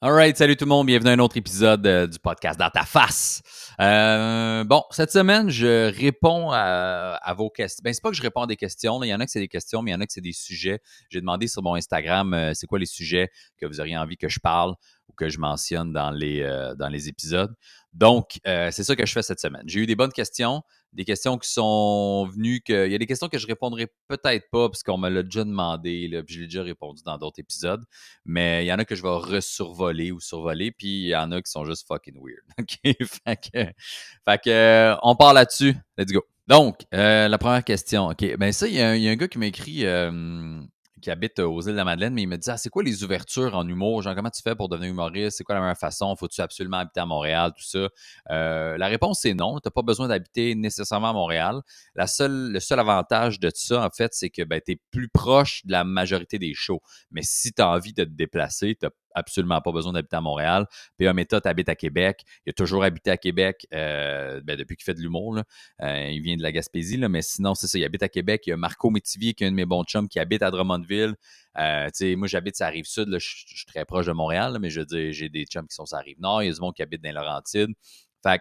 Alright, salut tout le monde, bienvenue à un autre épisode euh, du podcast Dans face. Euh, bon, cette semaine, je réponds à, vos questions. Ben, c'est pas que je réponds à des questions, il y en a que c'est des questions, mais il y en a que c'est des sujets. J'ai demandé sur mon Instagram euh, c'est quoi les sujets que vous auriez envie que je parle ou que je mentionne dans les, dans les épisodes. Donc, c'est ça que je fais cette semaine. J'ai eu des bonnes questions des questions qui sont venues que. Il y a des questions que je répondrai peut-être pas, parce qu'on me l'a déjà demandé, là, puis je l'ai déjà répondu dans d'autres épisodes. Mais il y en a que je vais resurvoler ou survoler, puis il y en a qui sont juste fucking weird. OK? fait que, fait que on part là-dessus. Let's go. Donc, euh, la première question. OK? Ben, ça, il y, a un gars qui m'a écrit. Euh, qui habite aux îles de la Madeleine, mais il me dit Ah, c'est quoi les ouvertures en humour? Genre, comment tu fais pour devenir humoriste? C'est quoi la meilleure façon? Faut-tu absolument habiter à Montréal Tout ça. Euh, la réponse, c'est non. Tu n'as pas besoin d'habiter nécessairement à Montréal. La seule, le seul avantage de ça, en fait, c'est que ben, tu es plus proche de la majorité des shows. Mais si tu as envie de te déplacer, tu absolument pas besoin d'habiter à Montréal. P.A. Méthode habite à Québec. Il a toujours habité à Québec euh, ben, depuis qu'il fait de l'humour. Euh, il vient de la Gaspésie, mais sinon, c'est ça. Il habite à Québec. Il y a Marco Métivier, qui est un de mes bons chums, qui habite à Drummondville. Euh, moi, j'habite sur la rive sud. je, suis très proche de Montréal, mais je j'ai des chums qui sont sur la rive nord. Il y a du monde qui habite dans Laurentides. Fait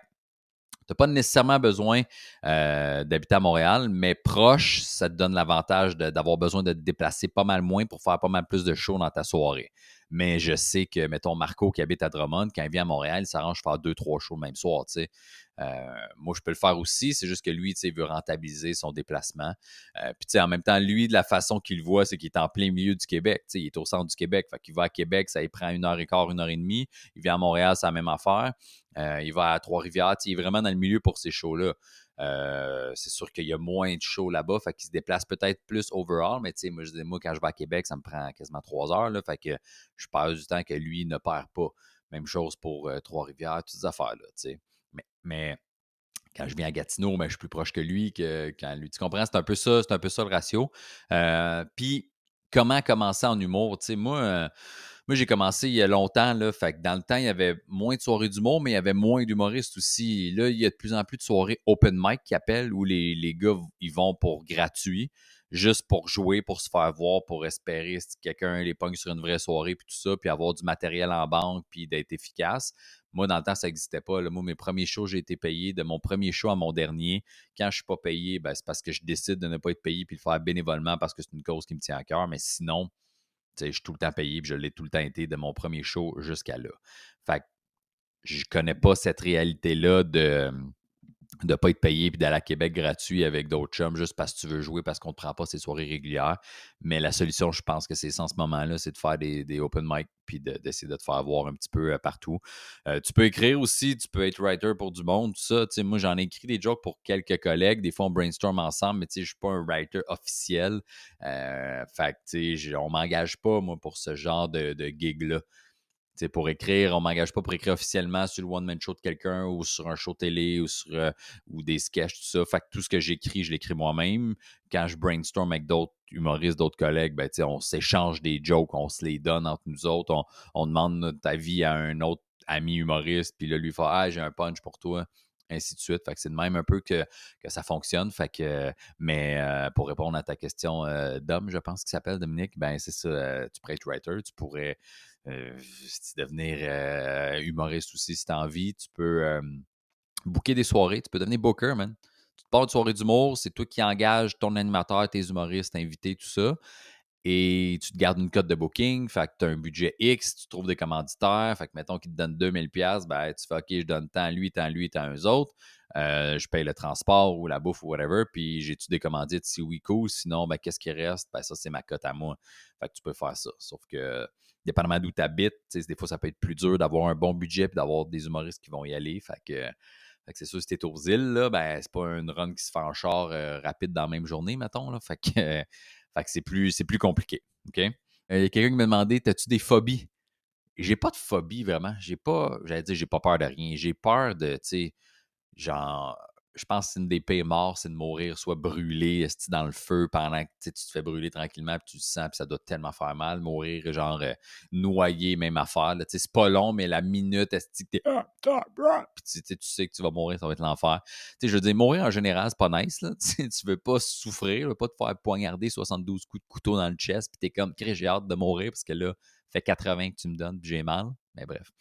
tu n'as pas nécessairement besoin d'habiter à Montréal, mais proche, ça te donne l'avantage d'avoir besoin de te déplacer pas mal moins pour faire pas mal plus de shows dans ta soirée. Mais je sais que, mettons, Marco qui habite à Drummond, quand il vient à Montréal, il s'arrange de faire deux, trois shows le même soir. Euh, moi, je peux le faire aussi. C'est juste que lui, il veut rentabiliser son déplacement. Euh, puis, en même temps, lui, de la façon qu'il voit, c'est qu'il est en plein milieu du Québec. il est au centre du Québec. Fait qu'il va à Québec, ça lui prend une heure et quart, une heure et demie. Il vient à Montréal, c'est la même affaire. Euh, il va à Trois-Rivières. Il est vraiment dans le milieu pour ces shows-là. Euh, c'est sûr qu'il y a moins de shows là-bas, fait qu'il se déplace peut-être plus overall, mais tu sais, moi, je dis, moi, quand je vais à Québec, ça me prend quasiment trois heures, là, fait que je perds du temps que lui ne perd pas. Même chose pour euh, Trois-Rivières, toutes ces affaires-là, tu sais. Mais, mais, quand je viens à Gatineau, je suis plus proche que lui que quand lui. Tu comprends? C'est un peu ça, c'est un peu ça le ratio. Euh, puis, comment commencer en humour? Tu sais, moi, moi, j'ai commencé il y a longtemps, là, fait que dans le temps, il y avait moins de soirées d'humour, mais il y avait moins d'humoristes aussi. Là, il y a de plus en plus de soirées open mic qui appellent, où les, les gars, ils vont pour gratuit, juste pour jouer, pour se faire voir, pour espérer que quelqu'un les pogne sur une vraie soirée, puis tout ça, puis avoir du matériel en banque, puis d'être efficace. Moi, dans le temps, ça n'existait pas. Moi, mes premiers shows, j'ai été payé. De mon premier show à mon dernier, quand je ne suis pas payé, ben, c'est parce que je décide de ne pas être payé puis le faire bénévolement parce que c'est une cause qui me tient à cœur. Mais sinon, je suis tout le temps payé, je l'ai tout le temps été de mon premier show jusqu'à là. Fait que je connais pas cette réalité-là de de ne pas être payé puis d'aller à Québec gratuit avec d'autres chums juste parce que tu veux jouer, parce qu'on ne te prend pas ces soirées régulières. Mais la solution, je pense que c'est ça en ce moment-là, c'est de faire des, open mic puis d'essayer de, te faire voir un petit peu euh, partout. Euh, tu peux écrire aussi, tu peux être writer pour du monde, tout ça. moi, j'en ai écrit des jokes pour quelques collègues. Des fois, on brainstorm ensemble, mais je ne suis pas un writer officiel. Euh, on ne m'engage pas, moi, pour ce genre de, de gig-là pour écrire, on ne m'engage pas pour écrire officiellement sur le one-man show de quelqu'un ou sur un show télé ou sur euh, des sketchs, tout ça. Fait que tout ce que j'écris, je l'écris moi-même. Quand je brainstorm avec d'autres humoristes, d'autres collègues, ben, on s'échange des jokes, on se les donne entre nous autres. On, demande notre avis à un autre ami humoriste, puis là, lui fait Ah, j'ai un punch pour toi ainsi de suite. Fait que c'est de même un peu que, que ça fonctionne. Mais euh, pour répondre à ta question euh, d'homme, je pense qu'il s'appelle Dominique, ben c'est ça, tu pourrais être writer, tu pourrais euh, devenir euh, humoriste aussi si tu as envie. Tu peux euh, booker des soirées. Tu peux devenir booker, man. Tu te pars de soirée d'humour, c'est toi qui engages ton animateur, tes humoristes, invités, tout ça. Et tu te gardes une cote de booking, fait tu as un budget X, tu trouves des commanditaires, fait que mettons qu'ils te donnent 2000$, ben, tu fais OK, je donne tant à lui, tant à lui, tant à eux autres. je paye le transport ou la bouffe ou whatever, puis j'ai-tu des commandites si oui, cool. Sinon, ben, qu'est-ce qui reste? Ben, ça, c'est ma cote à moi. Fait que tu peux faire ça. Sauf que dépendamment d'où tu habites, des fois, ça peut être plus dur d'avoir un bon budget et d'avoir des humoristes qui vont y aller. Fait que, c'est sûr, si tu es aux îles, là, ben, c'est pas une run qui se fait en char euh, rapide dans la même journée, mettons. Là. Fait que, c'est plus, plus compliqué. OK? Euh, il y a quelqu'un qui m'a demandé As-tu des phobies? J'ai pas de phobie vraiment. J'ai pas, j'allais dire, j'ai pas peur de rien. J'ai peur de, tu sais, genre, je pense que une des pires morts, c'est de mourir soit brûlé dans le feu pendant que tu te fais brûler tranquillement, puis tu le sens, puis ça doit tellement faire mal. Mourir, genre euh, noyé, même affaire. C'est pas long, mais la minute, est-ce que ah, ah, puis tu, sais que tu vas mourir, ça va être l'enfer. Je veux dire, mourir en général, c'est pas nice. Là. tu veux pas souffrir, tu veux pas te faire poignarder 72 coups de couteau dans le chest, puis t'es comme, j'ai hâte de mourir parce que là, fait 80 que tu me donnes, puis j'ai mal. Mais bref.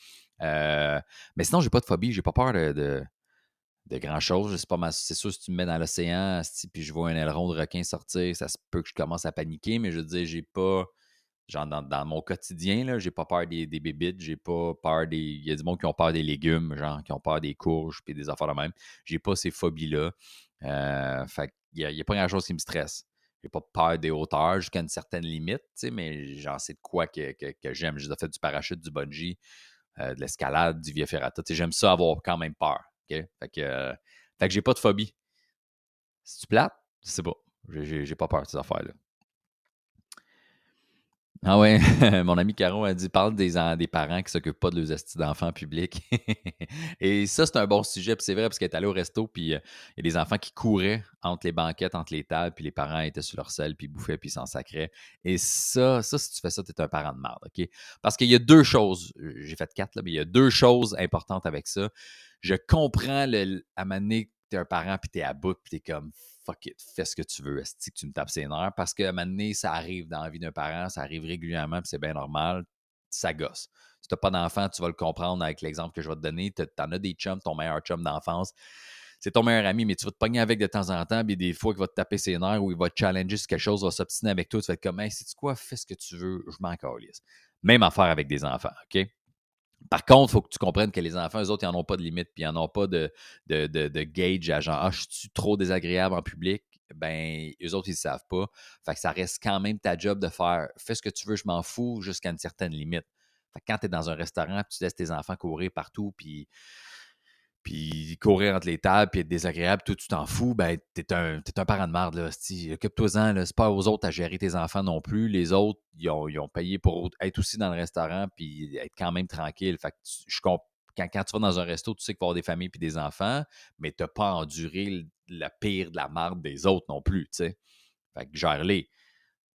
Euh, mais sinon, j'ai pas de phobie, j'ai pas peur de, grand-chose. C'est, pas c'est sûr, si tu me mets dans l'océan, puis je vois un aileron de requin sortir, ça se peut que je commence à paniquer, mais je veux dire, j'ai pas. Genre, dans, mon quotidien, là, j'ai pas peur des, des bébites, j'ai pas peur des. Il y a du monde qui ont peur des légumes, genre, qui ont peur des courges, puis des affaires de même. J'ai pas ces phobies-là. Euh, fait il n'y a, pas grand-chose qui me stresse. J'ai pas peur des hauteurs jusqu'à une certaine limite, mais j'en sais de quoi que, j'aime. J'ai fait du parachute, du bungee, euh, de l'escalade, du via ferrata. J'aime ça avoir quand même peur. Fait que, euh, que j'ai pas de phobie. Si tu plates, c'est pas. J'ai pas peur de ces affaires-là. Ah ouais, mon ami Caro a dit parle des, des parents qui s'occupent pas de leurs astuces d'enfants publics. et ça, c'est un bon sujet, puis c'est vrai, parce qu'elle est allée au resto, puis euh, il y a des enfants qui couraient entre les banquettes, entre les tables, puis les parents étaient sur leur selle, puis bouffaient, puis s'en sacraient. Et ça, ça, si tu fais ça, tu es un parent de merde, OK? Parce qu'il y a deux choses, j'ai fait quatre, là, mais il y a deux choses importantes avec ça. Je comprends le, à tu es un parent, puis tu es à bout, puis tu es comme fuck it, fais ce que tu veux, est que tu me tapes ses nerfs? Parce qu'à un moment donné, ça arrive dans la vie d'un parent, ça arrive régulièrement, c'est bien normal, ça gosse. Si tu n'as pas d'enfant, tu vas le comprendre avec l'exemple que je vais te donner. Tu en as des chums, ton meilleur chum d'enfance, c'est ton meilleur ami, mais tu vas te pogner avec de temps en temps, puis des fois, il va te taper ses nerfs ou il va te challenger sur quelque chose, va s'obstiner avec toi, tu vas être comme, hey, sais-tu quoi, fais ce que tu veux, je m'en calisse. Même affaire avec des enfants, OK? Par contre, il faut que tu comprennes que les enfants, eux autres, ils n'en ont pas de limite, puis ils n'en ont pas de, de, de, gauge à genre, ah, je suis trop désagréable en public. Ben, eux autres, ils ne savent pas. Fait que ça reste quand même ta job de faire, fais ce que tu veux, je m'en fous, jusqu'à une certaine limite. Fait quand tu es dans un restaurant, tu laisses tes enfants courir partout, puis puis courir entre les tables, puis être désagréable, toi, tu t'en fous, ben, t'es un, un parent de merde, là. Occupe-toi-en, c'est pas aux autres à gérer tes enfants non plus. Les autres, ils ont, ils ont payé pour être aussi dans le restaurant, puis être quand même tranquille. Fait que quand, quand, tu vas dans un resto, tu sais qu'il va y avoir des familles puis des enfants, mais t'as pas enduré la pire de la marde des autres non plus, tu sais. Fait que gère-les.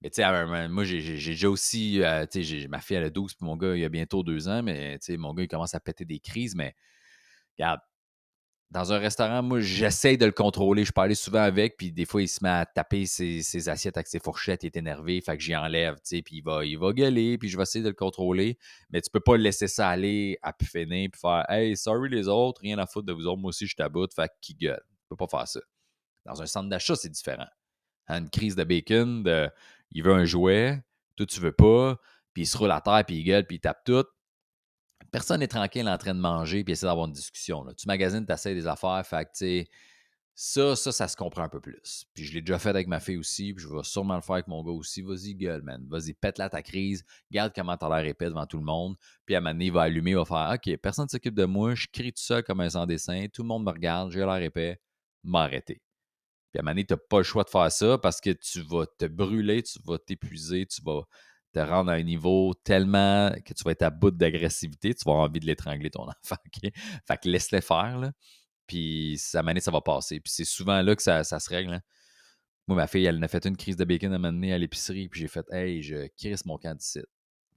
Mais tu sais, moi, j'ai aussi, euh, tu sais, ma fille, elle a 12, puis mon gars, il a bientôt deux ans, mais tu sais, mon gars, il commence à péter des crises, mais regarde, dans un restaurant, moi, j'essaie de le contrôler. Je parlais souvent avec, puis des fois, il se met à taper ses, assiettes avec ses fourchettes, il est énervé, fait que j'y enlève, tu sais, puis il va, il va gueuler, puis je vais essayer de le contrôler. Mais tu peux pas laisser ça aller à pu puis faire Hey, sorry les autres, rien à foutre de vous autres, moi aussi, je taboute, fait qu'il gueule. Tu peux pas faire ça. Dans un centre d'achat, c'est différent. Une crise de bacon, il veut un jouet, toi, tu veux pas, puis il se roule à terre, puis il gueule, puis il tape tout personne n'est tranquille en train de manger puis essaie d'avoir une discussion. Là. Tu magasines, tu essaies des affaires, fait que, ça, ça, ça se comprend un peu plus. Puis je l'ai déjà fait avec ma fille aussi, puis je vais sûrement le faire avec mon gars aussi. Vas-y, gueule, man. Vas-y, pète là ta crise. Garde comment t'as l'air épais devant tout le monde. Puis à un il va allumer, il va faire OK, personne ne s'occupe de moi, je crie tout seul comme un sans-dessin, tout le monde me regarde, j'ai l'air épais, m'arrêter. Puis à un moment donné, tu n'as pas le choix de faire ça parce que tu vas te brûler, tu vas t'épuiser, tu vas te rendre à un niveau tellement que tu vas être à bout d'agressivité, tu vas avoir envie de l'étrangler ton enfant. Fait que laisse-le faire, là. Puis ça année, ça va passer. Puis c'est souvent là que ça, se règle. Hein. Moi, ma fille, elle a fait une crise de bacon à un moment à l'épicerie, puis j'ai fait Hey, je crisse mon camp d'ici.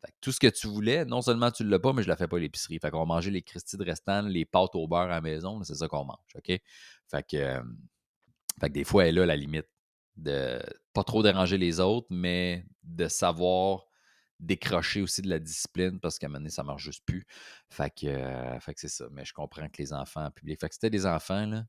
Fait que tout ce que tu voulais, non seulement tu ne l'as pas, mais je ne la fais pas à l'épicerie. Fait qu'on mangeait les cristilles de restant, les pâtes au beurre à la maison, c'est ça qu'on mange. OK? Fait que, euh, fait que des fois, elle là la limite de pas trop déranger les autres, mais de savoir décrocher aussi de la discipline parce qu'à un moment donné, ça marche juste plus. Fait que, euh, fait que c'est ça. Mais je comprends que les enfants publics. Fait que c'était des enfants, là.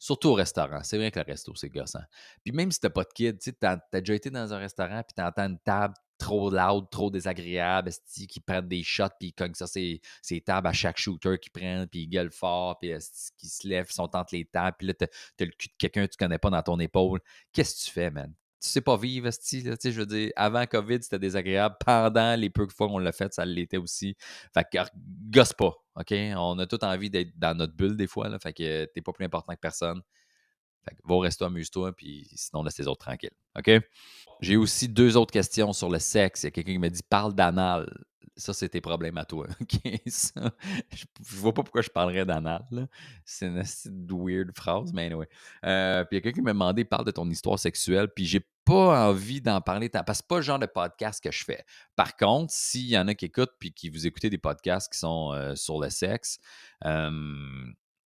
Surtout au restaurant. C'est vrai que le resto, c'est gossant. Puis même si t'as pas de kid, tu as déjà été dans un restaurant puis t'entends une table trop loud, trop désagréable, qui prennent des shots, puis ils cognent ça, c'est tables à chaque shooter qui prennent, puis ils gueulent fort, puis qui se lèvent, sont entre les tables, puis là, t'as as le cul de quelqu'un que tu connais pas dans ton épaule. Qu'est-ce que tu fais, man? Tu sais pas vivre, esti, là, je veux dire, avant COVID, c'était désagréable. Pendant les peu de fois qu'on l'a fait, ça l'était aussi. Fait que, gosse pas, OK? On a tout envie d'être dans notre bulle des fois, là, fait que t'es pas plus important que personne. Fait que va au resto, amuse-toi, puis sinon, laisse les autres tranquilles. OK? J'ai aussi deux autres questions sur le sexe. Il y a quelqu'un qui m'a dit parle d'anal. Ça, c'est tes problèmes à toi. OK? je, ne vois pas pourquoi je parlerais d'anal. C'est une weird phrase, mais anyway. Euh, puis il y a quelqu'un qui m'a demandé parle de ton histoire sexuelle, puis j'ai pas envie d'en parler parce que c'est pas le genre de podcast que je fais. Par contre, s'il y en a qui écoutent puis qui vous écoutez des podcasts qui sont euh, sur le sexe, euh,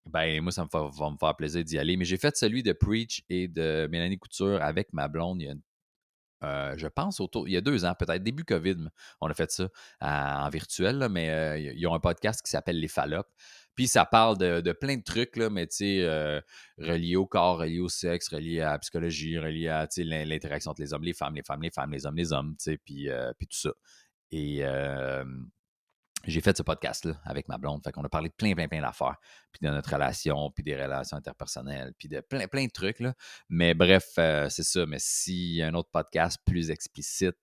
ben, moi, ça me va me faire plaisir d'y aller. Mais j'ai fait celui de Preach et de Mélanie Couture avec ma blonde il y a euh, je pense, autour, il y a deux ans, peut-être début COVID, on a fait ça en virtuel, mais euh, ils ont un podcast qui s'appelle Les Fallopes. Puis ça parle de, plein de trucs, là, mais tu sais, euh, au corps, reliés au sexe, reliés à la psychologie, reliés à l'interaction entre les hommes, les femmes, les femmes, les femmes, les hommes, les hommes, tu sais, puis, puis tout ça. Et j'ai fait ce podcast-là avec ma blonde. Fait qu'on a parlé de plein, plein, plein d'affaires. Puis de notre relation, puis des relations interpersonnelles, puis de plein, plein de trucs. Là. Mais bref, euh, c'est ça. Mais s'il y a un autre podcast plus explicite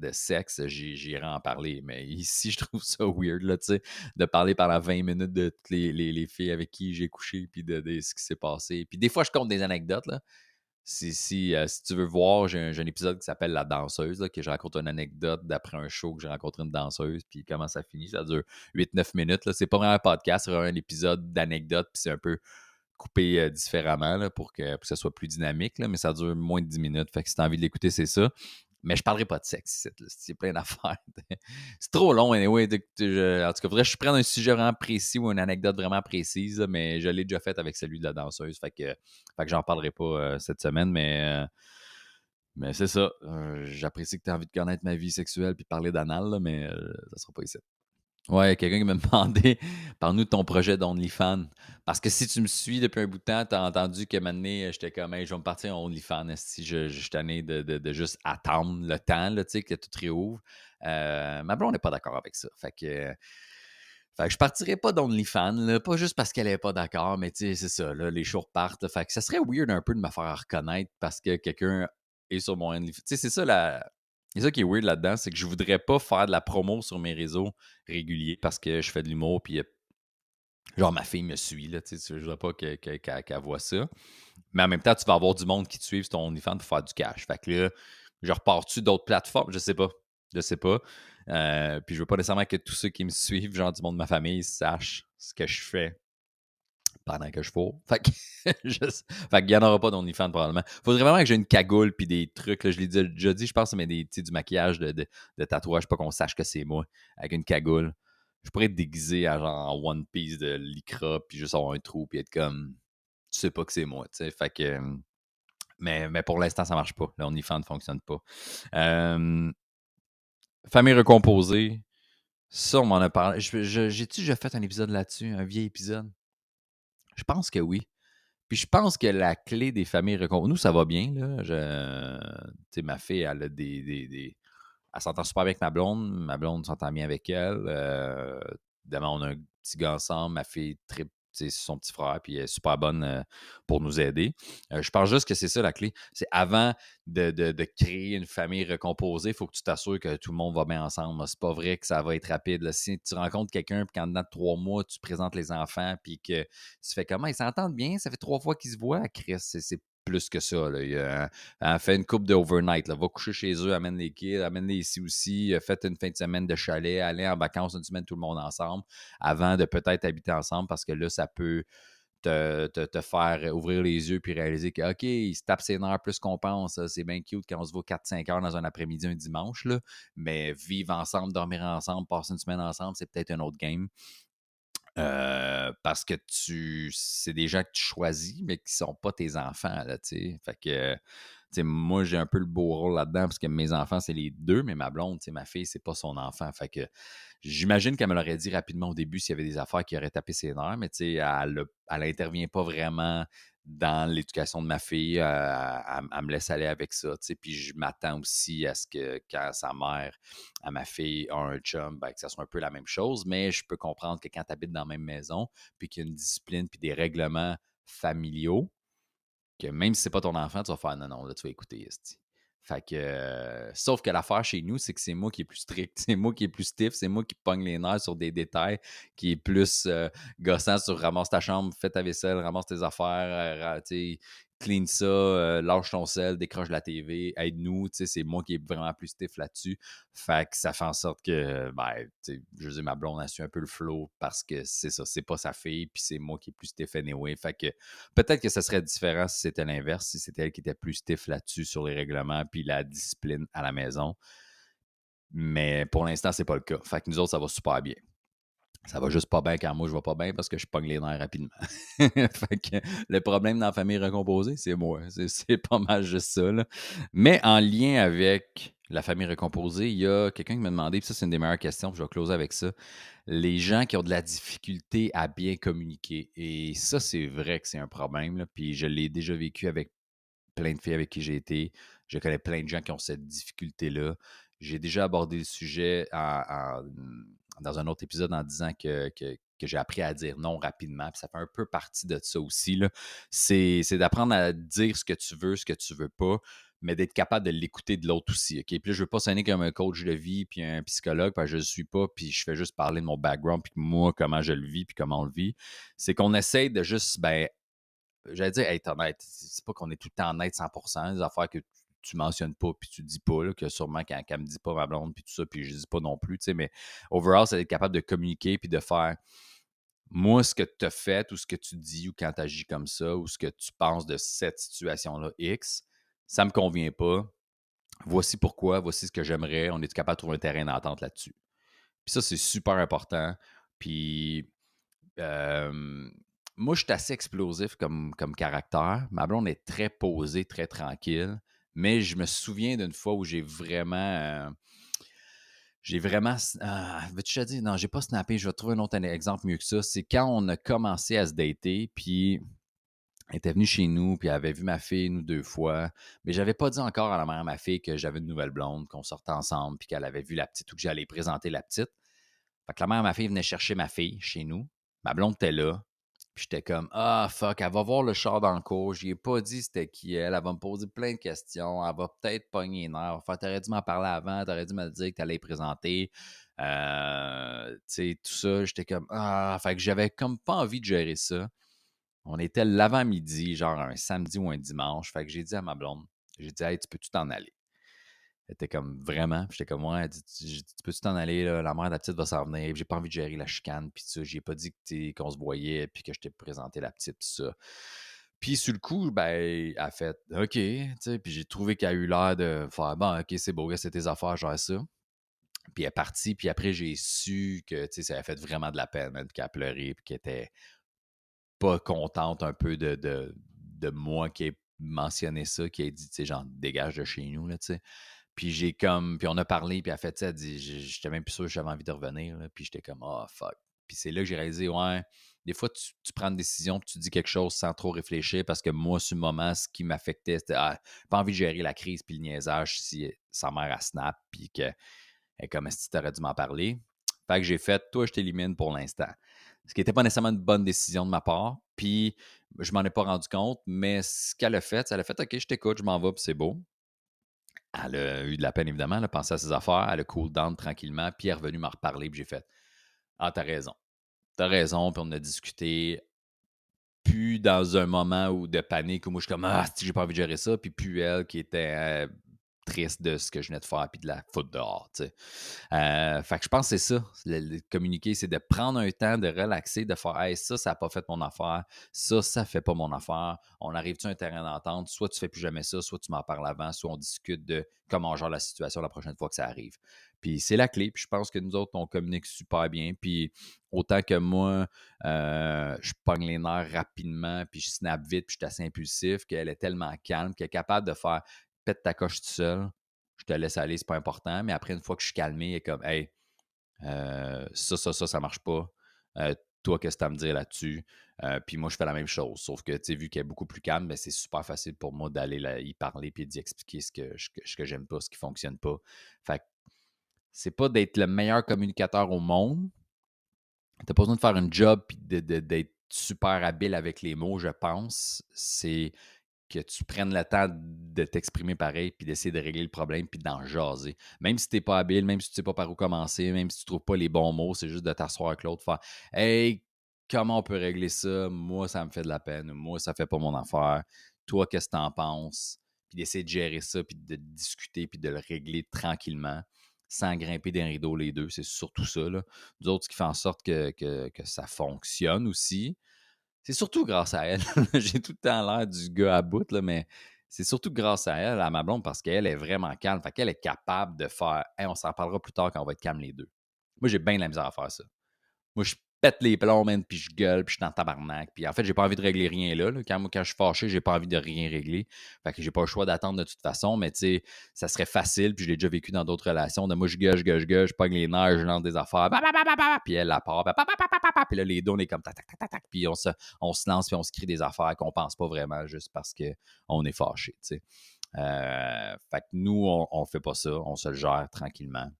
de sexe, j'irai en parler. Mais ici, je trouve ça weird, là, tu sais, de parler pendant 20 minutes de toutes les, les, filles avec qui j'ai couché, puis de, de, ce qui s'est passé. Puis des fois, je compte des anecdotes, là. Si, euh, si, tu veux voir, j'ai un, épisode qui s'appelle La danseuse, que je raconte une anecdote d'après un show que j'ai rencontré une danseuse, puis comment ça finit. Ça dure 8-9 minutes. C'est pas vraiment un podcast, c'est vraiment un épisode d'anecdote, puis c'est un peu coupé euh, différemment pour, que, pour, que, ça soit plus dynamique, mais ça dure moins de 10 minutes. Fait que si tu as envie de l'écouter, c'est ça. Mais je parlerai pas de sexe C'est plein d'affaires. c'est trop long, en tout cas, faudrait que je prenne un sujet vraiment précis ou une anecdote vraiment précise, mais je l'ai déjà fait avec celui de la danseuse. Fait que, fait que j'en parlerai pas euh, cette semaine, mais, euh, mais c'est ça. Euh, j'apprécie que tu aies envie de connaître ma vie sexuelle puis parler d'anal, mais ça sera pas ici. Ouais, quelqu'un qui m'a demandé parle-nous de ton projet d'OnlyFans. Parce que si tu me suis depuis un bout de temps, tu as entendu que maintenant, j'étais comme je vais me partir en OnlyFans. Si je, je suis tanné de, de, juste attendre le temps là, que tout réouvre. Euh, ma blonde n'est pas d'accord avec ça. Fait que. Fait que je partirai pas d'OnlyFans, pas juste parce qu'elle n'est pas d'accord, mais c'est ça, là, les jours partent. Fait que ça serait weird un peu de me faire reconnaître parce que quelqu'un est sur mon OnlyFans. C'est ça la, et ça qui est weird là-dedans, c'est que je voudrais pas faire de la promo sur mes réseaux réguliers parce que je fais de l'humour, puis genre ma fille me suit, là, tu sais, voudrais pas qu'elle voit ça. Mais en même temps, tu vas avoir du monde qui te suit sur ton OnlyFans pour faire du cash. Fait que là, je repars-tu d'autres plateformes? Je sais pas. Je sais pas. Euh, puis je veux pas nécessairement que tous ceux qui me suivent, genre du monde de ma famille, sachent ce que je fais pendant que je fous. Fait que, qu'il n'y en aura pas d'OnlyFans probablement. Faudrait vraiment que j'ai une cagoule puis des trucs. je l'ai déjà dit, je pense, mais des, du maquillage, de, de, tatouage, pas qu'on sache que c'est moi, avec une cagoule. Je pourrais être déguisé à genre en One Piece de lycra puis juste avoir un trou puis être comme tu sais pas que c'est moi. sais Fait que. Mais, mais pour l'instant, ça marche pas. L'OnlyFans ne fonctionne pas. famille recomposée. Ça, on m'en a parlé. J'ai-tu déjà fait un épisode là-dessus, un vieil épisode? Je pense que oui. Puis je pense que la clé des familles recomposées. Nous, ça va bien. Là. Je... Ma fille, elle a des. des, Elle s'entend super avec ma blonde. Ma blonde s'entend bien avec elle. Euh... on a un petit gars ensemble. Ma fille très c'est son petit frère, puis elle est super bonne euh, pour nous aider. Euh, je pense juste que c'est ça la clé. C'est avant de, créer une famille recomposée, il faut que tu t'assures que tout le monde va bien ensemble. C'est pas vrai que ça va être rapide. Si tu rencontres quelqu'un, puis qu'en dedans de trois mois, tu présentes les enfants, puis que tu fais comment? Ils s'entendent bien, ça fait trois fois qu'ils se voient, Chris. C'est plus que ça. Là. Fait une coupe de overnight. Va coucher chez eux, amène les kids, amène-les ici aussi. Faites une fin de semaine de chalet, aller en vacances une semaine tout le monde ensemble avant de peut-être habiter ensemble parce que là, ça peut te, faire ouvrir les yeux puis réaliser que, OK, il se tape ses plus qu'on pense. C'est bien cute quand on se voit 4-5 heures dans un après-midi un dimanche. Là. Mais vivre ensemble, dormir ensemble, passer une semaine ensemble, c'est peut-être un autre game. Euh, parce que tu c'est des gens que tu choisis, mais qui sont pas tes enfants, là, tu Fait que, moi, j'ai un peu le beau rôle là-dedans, parce que mes enfants, c'est les deux, mais ma blonde, ma fille, c'est pas son enfant. Fait que j'imagine qu'elle me l'aurait dit rapidement au début s'il y avait des affaires qui auraient tapé ses nerfs, mais tu sais, elle, elle intervient pas vraiment dans l'éducation de ma fille, elle, me laisse aller avec ça. Puis je m'attends aussi à ce que quand sa mère, à ma fille, a un chum, ben, que ça soit un peu la même chose. Mais je peux comprendre que quand tu habites dans la même maison, puis qu'il y a une discipline, puis des règlements familiaux, que même si c'est pas ton enfant, tu vas faire non, non, là, tu vas écouter. Fait que, euh, sauf que l'affaire chez nous, c'est que c'est moi qui est plus strict, c'est moi qui est plus stiff, c'est moi qui pogne les nerfs sur des détails, qui est plus euh, gossant sur ramasse ta chambre, fais ta vaisselle, ramasse tes affaires, euh, clean ça, euh, lâche ton sel, décroche la TV, aide-nous. C'est moi qui est vraiment plus stiff là-dessus. Fait que ça fait en sorte que, ben, je dis, ma blonde a su un peu le flow parce que c'est ça, c'est pas sa fille, puis c'est moi qui est plus stiff anyway. Fait que peut-être que ça serait différent si c'était l'inverse, si c'était elle qui était plus stiff là-dessus sur les règlements, puis la discipline à la maison. Mais pour l'instant, c'est pas le cas. Fait que nous autres, ça va super bien. Ça va juste pas bien quand moi je vais pas bien parce que je pogne les nerfs rapidement. fait que le problème dans la famille recomposée, c'est moi. C'est pas mal juste ça. Là. Mais en lien avec la famille recomposée, il y a quelqu'un qui m'a demandé, puis ça c'est une des meilleures questions, je vais closer avec ça. Les gens qui ont de la difficulté à bien communiquer. Et ça, c'est vrai que c'est un problème. Puis je l'ai déjà vécu avec plein de filles avec qui j'ai été. Je connais plein de gens qui ont cette difficulté-là. J'ai déjà abordé le sujet dans un autre épisode en disant que, j'ai appris à dire non rapidement. Puis ça fait un peu partie de ça aussi. C'est, d'apprendre à dire ce que tu veux, ce que tu veux pas, mais d'être capable de l'écouter de l'autre aussi. Puis là, je veux pas sonner comme un coach de vie puis un psychologue, parce que je ne suis pas, puis je fais juste parler de mon background, puis moi, comment je le vis, puis comment on le vit. C'est qu'on essaie de juste, ben, j'allais dire être honnête. C'est pas qu'on est tout le temps honnête 100%, des affaires que tu mentionnes pas, puis tu dis pas, que sûrement quand elle me dit pas ma blonde, puis tout ça, puis je dis pas non plus, tu sais, mais overall, c'est d'être capable de communiquer, puis de faire, moi, ce que tu as fait, ou ce que tu dis, ou quand tu agis comme ça, ou ce que tu penses de cette situation-là, X, ça me convient pas. Voici pourquoi, voici ce que j'aimerais. On est capable de trouver un terrain d'entente là-dessus? Puis ça, c'est super important. Puis, moi, je suis assez explosif comme, comme caractère. Ma blonde est très posée, très tranquille. Mais je me souviens d'une fois où j'ai vraiment. Euh, j'ai vraiment. Ah, veux-tu te dire? Non, j'ai pas snappé. Je vais trouver un autre exemple mieux que ça. C'est quand on a commencé à se dater, puis elle était venue chez nous, puis elle avait vu ma fille nous deux fois. Mais j'avais pas dit encore à la mère à ma fille que j'avais une nouvelle blonde, qu'on sortait ensemble, puis qu'elle avait vu la petite ou que j'allais présenter la petite. Fait que la mère à ma fille venait chercher ma fille chez nous. Ma blonde était là. Puis j'étais comme Ah fuck, elle va voir le char dans le cours. Je ai pas dit c'était qui elle. Elle va me poser plein de questions. Elle va peut-être pogner une heure. Enfin, t'aurais dû m'en parler avant. T'aurais dû me dire que t'allais présenter. Euh, tu sais, tout ça. J'étais comme Ah, fait que j'avais comme pas envie de gérer ça. On était l'avant-midi, genre un samedi ou un dimanche. Fait que j'ai dit à ma blonde, j'ai dit Hey, tu peux-tu t'en aller? Était comme vraiment. J'étais comme, ouais, dit, tu, peux t'en aller, la mère de la petite va s'en venir. J'ai pas envie de gérer la chicane, puis ça. J'ai pas dit qu'on se voyait, puis que je t'ai présenté la petite, puis ça. Puis sur le coup, ben, elle a fait OK, tu sais, puis j'ai trouvé qu'elle a eu l'air de faire bon, OK, c'est beau, c'est tes affaires, genre ça. Puis elle est partie, puis après, j'ai su que, tu sais, ça a fait vraiment de la peine, qu'elle a pleuré, puis qu'elle était pas contente un peu de, de, de moi qui ai mentionné ça, qui a dit, tu sais, genre, dégage de chez nous, là, tu sais. Puis j'ai comme. Puis on a parlé, puis elle a fait ça, elle dit J'étais même plus sûr que j'avais envie de revenir. puis j'étais comme Oh fuck. Puis c'est là que j'ai réalisé, ouais, des fois, tu, prends une décision, puis tu dis quelque chose sans trop réfléchir, parce que moi, sur le moment, ce qui m'affectait, c'était ah, pas envie de gérer la crise, puis le niaisage si sa mère a snap, puis que est comme si tu aurais dû m'en parler? Fait que j'ai fait, toi, je t'élimine pour l'instant. Ce qui n'était pas nécessairement une bonne décision de ma part, puis je m'en ai pas rendu compte, mais ce qu'elle a fait, elle a fait, OK, je t'écoute, je m'en vais, puis c'est beau. Elle a eu de la peine, évidemment. Elle a pensé à ses affaires. Elle a cool down tranquillement. Puis elle est revenue m'en reparler. Puis j'ai fait Ah, t'as raison. T'as raison. Puis on a discuté. Puis dans un moment où de panique où moi je suis comme Ah, j'ai pas envie de gérer ça. Puis puis elle qui était triste de ce que je venais de faire puis de la foutre dehors. Euh, fait que je pense que c'est ça. Le, communiquer, c'est de prendre un temps, de relaxer, de faire Hey, ça, ça n'a pas fait mon affaire, ça, ça fait pas mon affaire. On arrive-tu à un terrain d'entente? Soit tu fais plus jamais ça, soit tu m'en parles avant, soit on discute de comment gère la situation la prochaine fois que ça arrive. Puis c'est la clé. Puis je pense que nous autres, on communique super bien. Puis autant que moi, euh, je pogne les nerfs rapidement, puis je snap vite, puis je suis assez impulsif, qu'elle est tellement calme, qu'elle est capable de faire pète ta coche tout seul, je te laisse aller, c'est pas important. Mais après, une fois que je suis calmé, et comme, hey, euh, ça, ça, ça, ça marche pas. Euh, toi, qu'est-ce que tu as à me dire là-dessus? Euh, puis moi, je fais la même chose. Sauf que, tu sais, vu qu'elle est beaucoup plus calme, ben, c'est super facile pour moi d'aller y parler puis d'y expliquer ce que, ce que j'aime pas, ce qui fonctionne pas. Fait c'est pas d'être le meilleur communicateur au monde. T'as pas besoin de faire un job puis d'être super habile avec les mots, je pense. C'est que tu prennes le temps de t'exprimer pareil, puis d'essayer de régler le problème, puis d'en jaser. Même si tu n'es pas habile, même si tu ne sais pas par où commencer, même si tu ne trouves pas les bons mots, c'est juste de t'asseoir avec l'autre, faire Hey, comment on peut régler ça? Moi, ça me fait de la peine. Moi, ça fait pas mon affaire. Toi, qu'est-ce que tu en penses? Puis d'essayer de gérer ça, puis de discuter, puis de le régler tranquillement, sans grimper des rideaux les deux. C'est surtout ça. Là. Nous autres, ce qui fait en sorte que ça fonctionne aussi, c'est surtout grâce à elle. J'ai tout le temps l'air du gars à bout, là, mais c'est surtout grâce à elle, à ma blonde, parce qu'elle est vraiment calme. Fait qu'elle est capable de faire on s'en parlera plus tard quand on va être calme les deux. Moi, j'ai bien de la misère à faire ça. moi, je pète les plombs, man, puis je gueule, puis je suis dans tabarnak. Puis en fait, j'ai pas envie de régler rien là. Quand, je suis fâché, j'ai pas envie de rien régler. Fait que j'ai pas le choix d'attendre de toute façon, mais tu sais, ça serait facile, puis je l'ai déjà vécu dans d'autres relations. De moi, je gueule, je gueule, je gueule, je pogne les nerfs, je lance des affaires, puis elle la part, puis là, les deux, on est comme tac, tac, tac, tac, puis on se, on se lance, puis on se crie des affaires qu'on pense pas vraiment juste parce qu'on est fâché, tu sais. Euh, fait que nous, on, on fait pas ça, on se le gère tranquillement.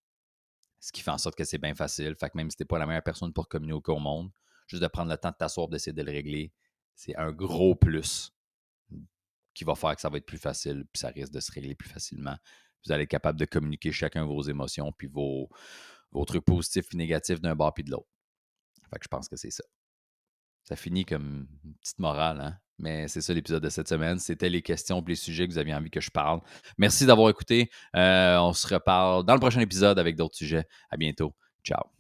Ce qui fait en sorte que c'est bien facile. Fait que même si t'es pas la meilleure personne pour communiquer au monde, juste de prendre le temps de t'asseoir, d'essayer de le régler, c'est un gros plus qui va faire que ça va être plus facile, puis ça risque de se régler plus facilement. Vous allez être capable de communiquer chacun vos émotions, puis vos, trucs positifs et négatifs d'un bord puis de l'autre. Fait que je pense que c'est ça. Ça finit comme une petite morale, hein? Mais c'est ça l'épisode de cette semaine. C'était les questions et les sujets que vous aviez envie que je parle. Merci d'avoir écouté. Euh, on se reparle dans le prochain épisode avec d'autres sujets. À bientôt. Ciao.